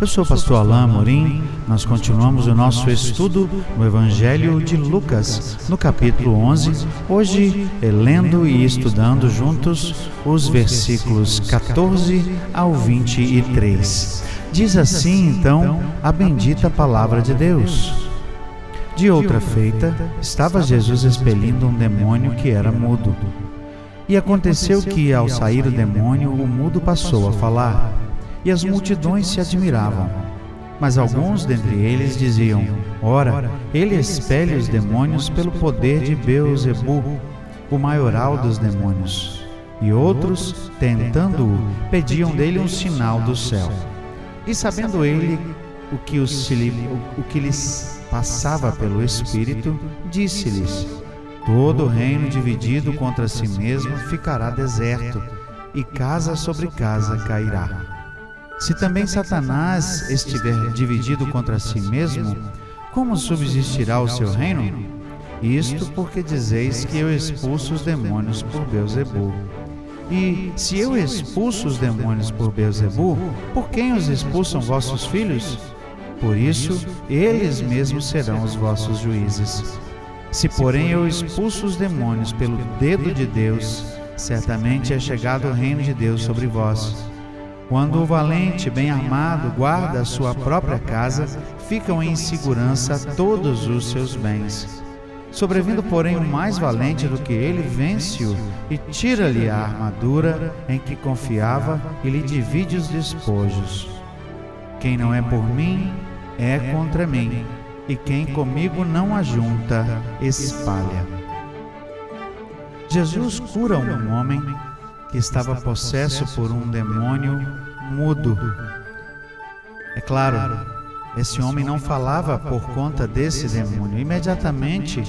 Eu sou o pastor Alain Morim. Nós continuamos o nosso estudo no Evangelho de Lucas, no capítulo 11, hoje é lendo e estudando juntos os versículos 14 ao 23. Diz assim, então, a bendita palavra de Deus. De outra feita, estava Jesus expelindo um demônio que era mudo. E aconteceu que, ao sair o demônio, o mudo passou a falar e as multidões se admiravam. Mas alguns dentre eles diziam: Ora, ele expele os demônios pelo poder de Beuzebu, o maioral dos demônios. E outros, tentando-o, pediam dele um sinal do céu. E sabendo ele o que, os, o que lhes passava pelo Espírito, disse-lhes: Todo reino dividido contra si mesmo ficará deserto, e casa sobre casa cairá. Se também Satanás estiver dividido contra si mesmo, como subsistirá o seu reino? Isto porque dizeis que eu expulso os demônios por Beuzebu. E se eu expulso os demônios por Beuzebu, por quem os expulsam vossos filhos? Por isso, eles mesmos serão os vossos juízes. Se, porém, eu expulso os demônios pelo dedo de Deus, certamente é chegado o reino de Deus sobre vós. Quando o valente, bem armado, guarda a sua própria casa, ficam em segurança todos os seus bens. Sobrevindo, porém, o mais valente do que ele, vence-o e tira-lhe a armadura em que confiava e lhe divide os despojos. Quem não é por mim, é contra mim, e quem comigo não ajunta, espalha. Jesus cura um homem que estava possesso por um demônio mudo. É claro, esse homem não falava por conta desse demônio. Imediatamente,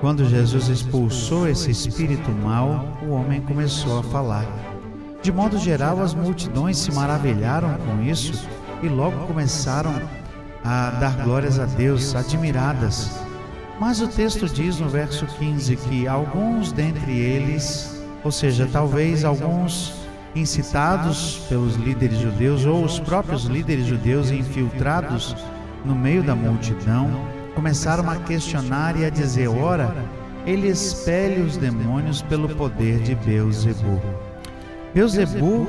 quando Jesus expulsou esse espírito mau, o homem começou a falar. De modo geral, as multidões se maravilharam com isso e logo começaram a dar glórias a Deus, admiradas. Mas o texto diz no verso 15 que alguns dentre eles ou seja, talvez alguns incitados pelos líderes judeus ou os próprios líderes judeus infiltrados no meio da multidão começaram a questionar e a dizer: ora, ele expele os demônios pelo poder de Beuzebu. Beuzebu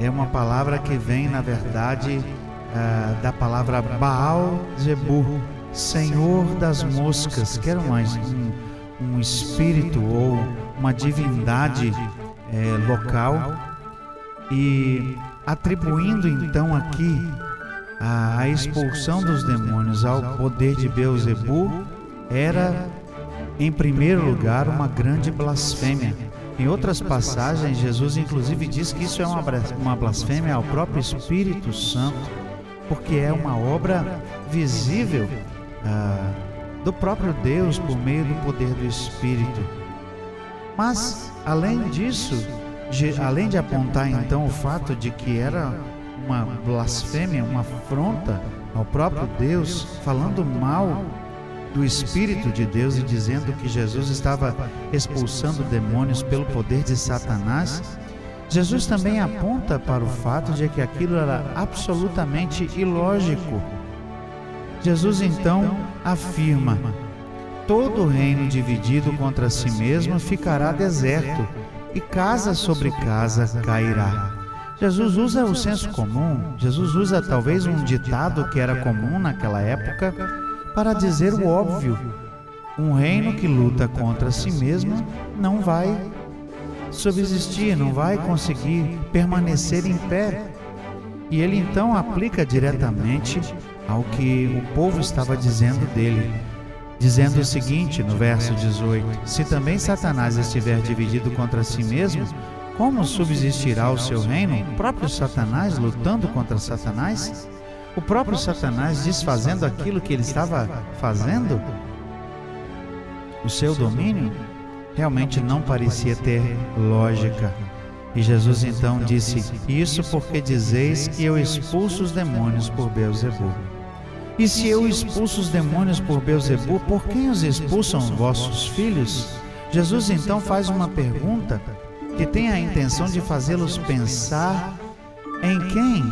é uma palavra que vem, na verdade, uh, da palavra Baal Zebu, Senhor das moscas, que era um, um espírito ou uma divindade é, local e atribuindo então aqui a, a, expulsão dos demônios ao poder de Beuzebu era em primeiro lugar uma grande blasfêmia. Em outras passagens, Jesus inclusive diz que isso é uma, uma blasfêmia ao próprio Espírito Santo, porque é uma obra visível ah, do próprio Deus por meio do poder do Espírito. Mas, além disso, de, além de apontar então o fato de que era uma blasfêmia, uma afronta ao próprio Deus, falando mal do Espírito de Deus e dizendo que Jesus estava expulsando demônios pelo poder de Satanás, Jesus também aponta para o fato de que aquilo era absolutamente ilógico. Jesus então afirma todo reino dividido contra si mesmo ficará deserto, e casa sobre casa cairá. Jesus usa o senso comum, Jesus usa talvez um ditado que era comum naquela época para dizer o óbvio. Um reino que luta contra si mesmo não vai subsistir, não vai conseguir permanecer em pé. E ele então aplica diretamente ao que o povo estava dizendo dele dizendo o seguinte no verso 18: Se também Satanás estiver dividido contra si mesmo, como subsistirá o seu reino? O próprio Satanás lutando contra Satanás? O próprio Satanás desfazendo aquilo que ele estava fazendo? o seu domínio, realmente não parecia ter lógica. E Jesus então disse: Isso porque dizeis que eu expulso os demônios por Beuzebu. E se eu expulso os demônios por Beuzebu, por quem os expulsam vossos filhos? Jesus então faz uma pergunta que tem a intenção de fazê-los pensar em quem,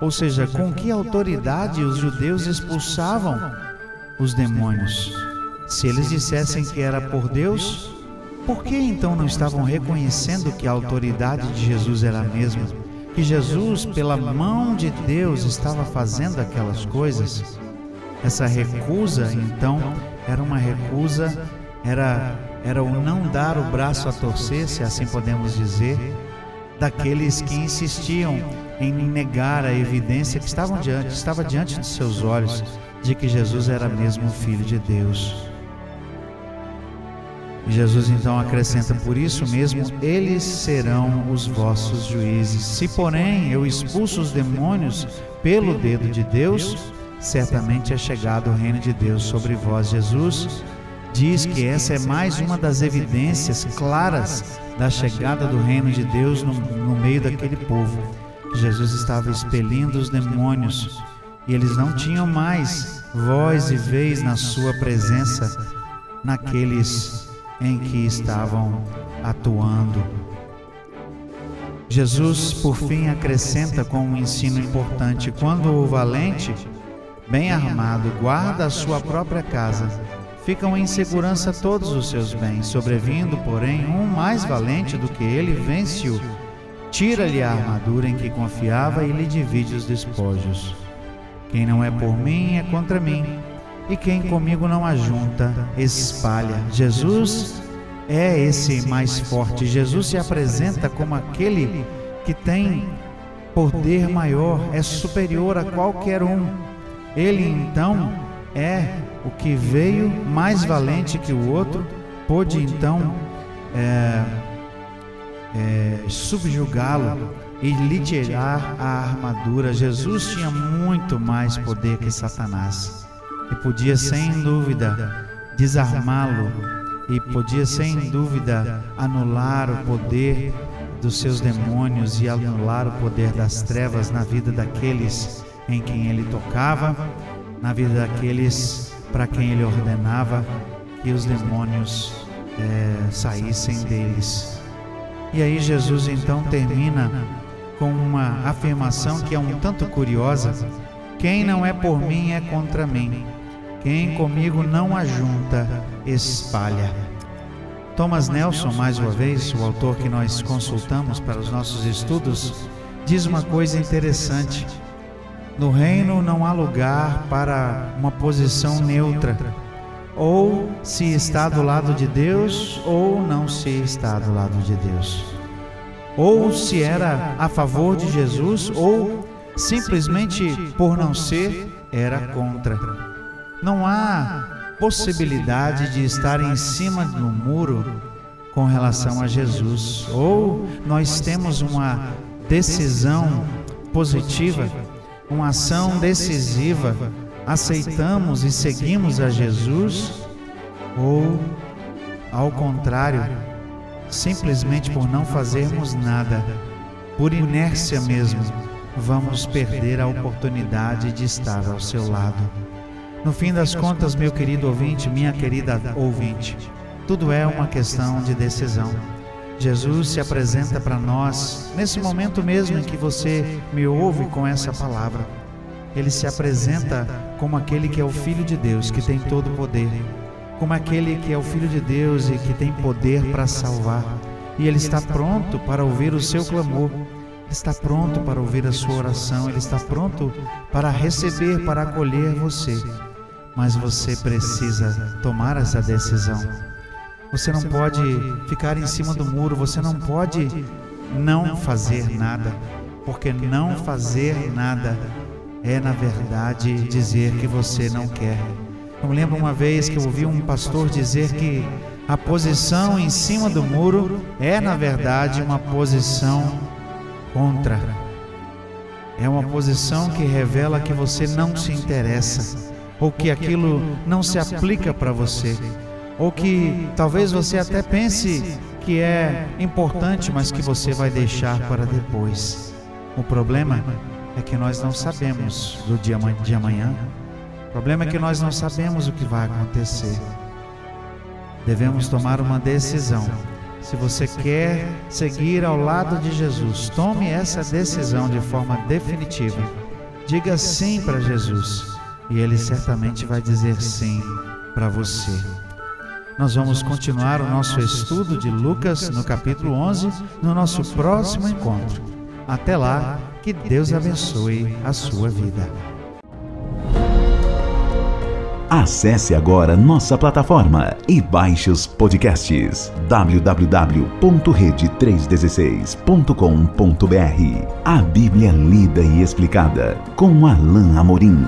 ou seja, com que autoridade os judeus expulsavam os demônios. Se eles dissessem que era por Deus, por que então não estavam reconhecendo que a autoridade de Jesus era a mesma? Que Jesus, pela mão de Deus, estava fazendo aquelas coisas? Essa recusa, então, era uma recusa, era, era o não dar o braço a torcer, se assim podemos dizer, daqueles que insistiam em negar a evidência que estavam diante, estava diante de seus olhos de que Jesus era mesmo o Filho de Deus. Jesus então acrescenta: Por isso mesmo, eles serão os vossos juízes. Se, porém, eu expulso os demônios pelo dedo de Deus, certamente é chegado o reino de Deus sobre vós. Jesus diz que essa é mais uma das evidências claras da chegada do reino de Deus no, no meio daquele povo. Jesus estava expelindo os demônios e eles não tinham mais voz e vez na sua presença naqueles em que estavam atuando. Jesus, por fim, acrescenta com um ensino importante: quando o valente, bem armado, guarda a sua própria casa, ficam em segurança todos os seus bens. Sobrevindo, porém, um mais valente do que ele, vence-o, tira-lhe a armadura em que confiava e lhe divide os despojos. Quem não é por mim é contra mim e quem comigo não ajunta, espalha. Jesus é esse mais forte. Jesus se apresenta como aquele que tem poder maior, é superior a qualquer um. Ele então é o que veio mais valente que o outro, pôde então é, é, subjugá-lo e lhe tirar a armadura. Jesus tinha muito mais poder que Satanás e podia sem dúvida desarmá-lo. e podia sem dúvida anular o poder dos seus demônios e anular o poder das trevas na vida daqueles em quem ele tocava, na vida daqueles para quem ele ordenava que os demônios é, saíssem deles. E aí Jesus então termina com uma afirmação que é um tanto curiosa: quem não é por mim é contra mim. Quem comigo não ajunta, espalha. Thomas Nelson, mais uma vez, o autor que nós consultamos para os nossos estudos, diz uma coisa interessante. No reino não há lugar para uma posição neutra. Ou se está do lado de Deus, ou não se está do lado de Deus. Ou se era a favor de Jesus, ou simplesmente por não ser, era contra. Não há possibilidade de estar em cima do muro com relação a Jesus. Ou nós temos uma decisão positiva, uma ação decisiva, aceitamos e seguimos a Jesus, ou ao contrário, simplesmente por não fazermos nada, por inércia mesmo, vamos perder a oportunidade de estar ao seu lado. No fim das contas, meu querido ouvinte, minha querida ouvinte, tudo é uma questão de decisão. Jesus se apresenta para nós nesse momento mesmo em que você me ouve com essa palavra. Ele se apresenta como aquele que é o Filho de Deus, que tem todo o poder, como aquele que é o Filho de Deus e que tem poder para salvar. E ele está pronto para ouvir o seu clamor, está pronto para ouvir a sua oração, ele está pronto para receber, para acolher você mas você precisa tomar essa decisão. Você não pode ficar em cima do muro, você não pode não fazer nada, porque não fazer nada é, na verdade, dizer que você não quer. Eu me lembro uma vez que eu ouvi um pastor dizer que a posição em cima do muro é, na verdade, uma posição contra. É uma posição que revela que você não se interessa ou que aquilo não se aplica para você, ou que talvez você até pense que é importante, mas que você vai deixar para depois. O problema é que nós não sabemos do dia de amanhã. O problema é que nós não sabemos o que vai acontecer. Devemos tomar uma decisão. Se você quer seguir ao lado de Jesus, tome essa decisão de forma definitiva. Diga sim para Jesus e ele certamente vai dizer sim para você. Nós vamos continuar o nosso estudo de Lucas no capítulo 11 no nosso próximo encontro. Até lá, que Deus abençoe a sua vida. Acesse agora nossa plataforma e baixe os podcasts www.rede316.com.br. A Bíblia lida e explicada com Alain Amorim.